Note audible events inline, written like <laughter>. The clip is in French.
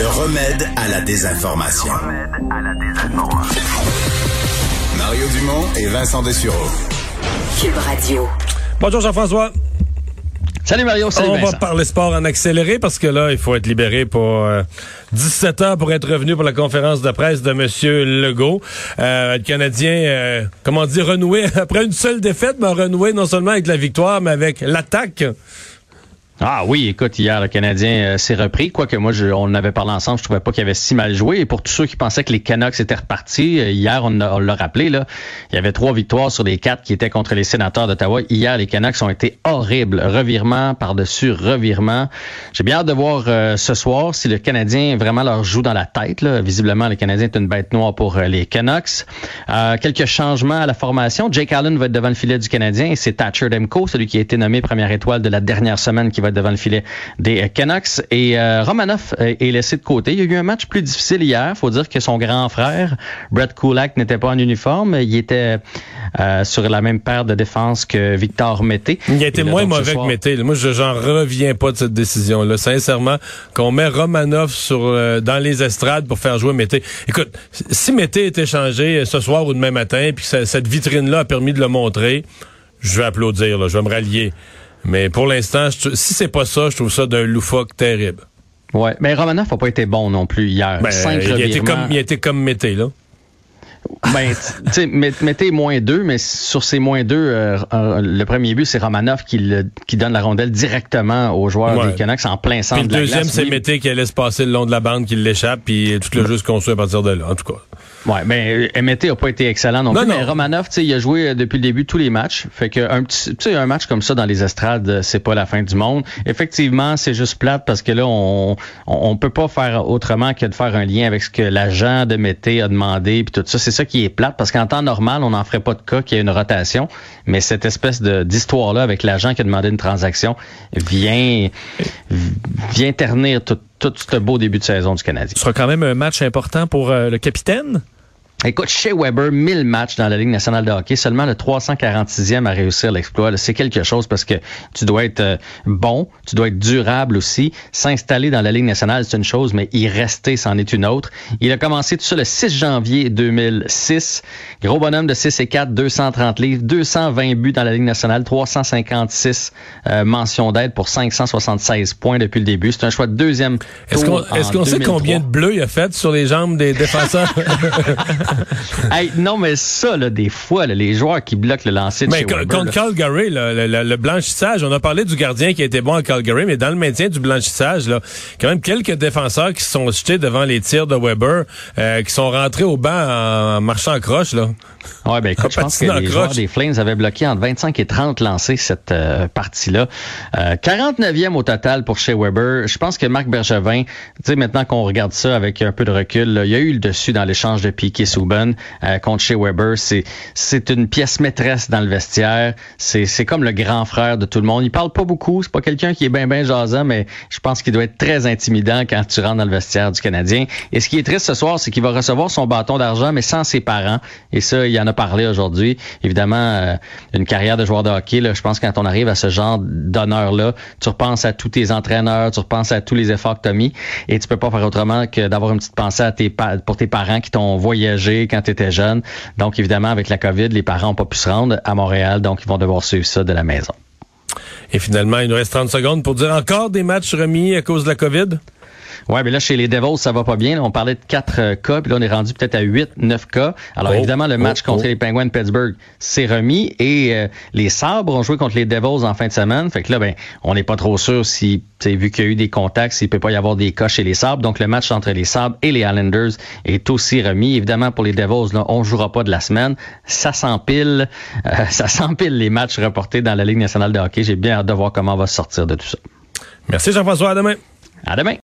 Le remède à la désinformation. Mario Dumont et Vincent Dessureau. Cube Radio. Bonjour Jean-François. Salut Mario, salut On Vincent. va parler sport en accéléré parce que là, il faut être libéré pour 17 heures pour être revenu pour la conférence de presse de Monsieur Legault. Euh, le Canadien, euh, comment dire, renoué <laughs> après une seule défaite, mais renoué non seulement avec la victoire, mais avec l'attaque. Ah oui, écoute, hier, le Canadien euh, s'est repris. Quoique moi, je, on avait parlé ensemble, je trouvais pas qu'il avait si mal joué. Et pour tous ceux qui pensaient que les Canucks étaient repartis, euh, hier, on, on l'a rappelé, là, il y avait trois victoires sur les quatre qui étaient contre les sénateurs d'Ottawa. Hier, les Canucks ont été horribles. Revirement par-dessus revirement. J'ai bien hâte de voir euh, ce soir si le Canadien vraiment leur joue dans la tête. Visiblement, le Canadien est une bête noire pour les Canucks. Quelques changements à la formation. Jake Allen va être devant le filet du Canadien et c'est Thatcher Demko, celui qui a été nommé première étoile de la dernière semaine qui va être devant le filet des Canucks. Et euh, Romanoff est laissé de côté. Il y a eu un match plus difficile hier. faut dire que son grand frère, Brett Kulak, n'était pas en uniforme. Il était euh, sur la même paire de défense que Victor Mété. Il a été Et là, moins mauvais soir- que Mété. Moi, je j'en reviens pas de cette décision-là. Sincèrement, qu'on met Romanov sur euh, dans les estrades pour faire jouer Mété. Écoute, si Mété est échangé ce soir ou demain matin, puis que cette vitrine-là a permis de le montrer, je vais applaudir, là, je vais me rallier. Mais pour l'instant, si c'est pas ça, je trouve ça d'un loufoque terrible. Ouais, mais Romanoff n'a pas été bon non plus hier. Ben, Cinq il, a été comme, il a été comme Mété, là. Ben, <laughs> tu mettez moins deux, mais sur ces moins deux, euh, euh, le premier but, c'est Romanoff qui, le- qui donne la rondelle directement aux joueurs Ouais. des Canucks en plein Puis centre le de la deuxième, c'est Oui, Mété qui allait se passer le long de la bande, qui l'échappe, puis tout le jeu se construit à partir de là, en tout cas. Ouais, mais euh, Mété a pas été excellent non, Non, plus. non. Mais Romanoff, tu sais, il a joué euh, depuis le début tous les matchs. Fait que un petit, un match comme ça dans les estrades, euh, c'est pas la fin du monde. Effectivement, c'est juste plate parce que là, on, on, on peut pas faire autrement que de faire un lien avec ce que l'agent de Mété a demandé puis tout ça. C'est qui est plate parce qu'en temps normal, on n'en ferait pas de cas qu'il y ait une rotation. Mais cette espèce de d'histoire là avec l'agent qui a demandé une transaction vient vient ternir tout tout ce beau début de saison du Canadien. Ce sera quand même un match important pour euh, le capitaine? Écoute, chez Weber, 1000 matchs dans la Ligue nationale de hockey, seulement le 346e à réussir l'exploit. C'est quelque chose parce que tu dois être euh, bon, tu dois être durable aussi. S'installer dans la Ligue nationale, c'est une chose, mais y rester, c'en est une autre. Il a commencé tout ça le 6 janvier 2006. Gros bonhomme de 6 et 4, 230 livres, 220 buts dans la Ligue nationale, 356 euh, mentions d'aide pour 576 points depuis le début. C'est un choix de deuxième Est-ce qu'on qu'on sait 2003. combien de bleus il a fait sur les jambes des défenseurs? <laughs> <laughs> Hey, non, mais ça, là, des fois, là, les joueurs qui bloquent le lancer de mais chez Weber, contre Calgary, là, le, le- le blanchissage, on a parlé du gardien qui était bon à Calgary, mais dans le maintien du blanchissage, là, quand même quelques défenseurs qui se sont jetés devant les tirs de Weber, euh, qui sont rentrés au banc en marchant en croche. Là. Ouais, ben écoute, je pense que les croche. joueurs des Flames avaient bloqué entre 25 et 30 lancés cette euh, partie-là. Euh, 49e au total pour chez Weber. Je pense que Marc Bergevin, tu sais, maintenant qu'on regarde ça avec un peu de recul, là, il y a eu le dessus dans l'échange de Piquet Euh, contre chez Weber. C'est c'est une pièce maîtresse dans le vestiaire. C'est c'est comme le grand frère de tout le monde. Il parle pas beaucoup. C'est pas quelqu'un qui est bien bien jasant, mais je pense qu'il doit être très intimidant quand tu rentres dans le vestiaire du Canadien. Et ce qui est triste ce soir, c'est qu'il va recevoir son bâton d'argent, mais sans ses parents. Et ça, il en a parlé aujourd'hui. Évidemment, euh, une carrière de joueur de hockey, là, je pense que quand on arrive à ce genre d'honneur-là, tu repenses à tous tes entraîneurs, tu repenses à tous les efforts que tu as mis, et tu peux pas faire autrement que d'avoir une petite pensée à tes pour tes parents qui t'ont voyagé quand tu étais jeune. Donc, évidemment, avec la COVID, les parents n'ont pas pu se rendre à Montréal, donc ils vont devoir suivre ça de la maison. Et finalement, il nous reste 30 secondes pour dire encore des matchs remis à cause de la COVID? Ouais, mais là, chez les Devils, ça va pas bien. Là, on parlait de 4 euh, cas, puis là, on est rendu peut-être à 8, 9 cas. Alors, Oh, évidemment, le match oh, contre oh. les Penguins de Pittsburgh s'est remis et euh, les Sabres ont joué contre les Devils en fin de semaine. Fait que là, ben, on n'est pas trop sûr si, vu qu'il y a eu des contacts, s'il peut pas y avoir des cas chez les Sabres. Donc, le match entre les Sabres et les Islanders est aussi remis. Évidemment, pour les Devils, là, on jouera pas de la semaine. Ça s'empile, euh, <laughs> ça s'empile les matchs reportés dans la Ligue nationale de hockey. J'ai bien hâte de voir comment on va se sortir de tout ça. Merci Jean-François, à demain. À demain!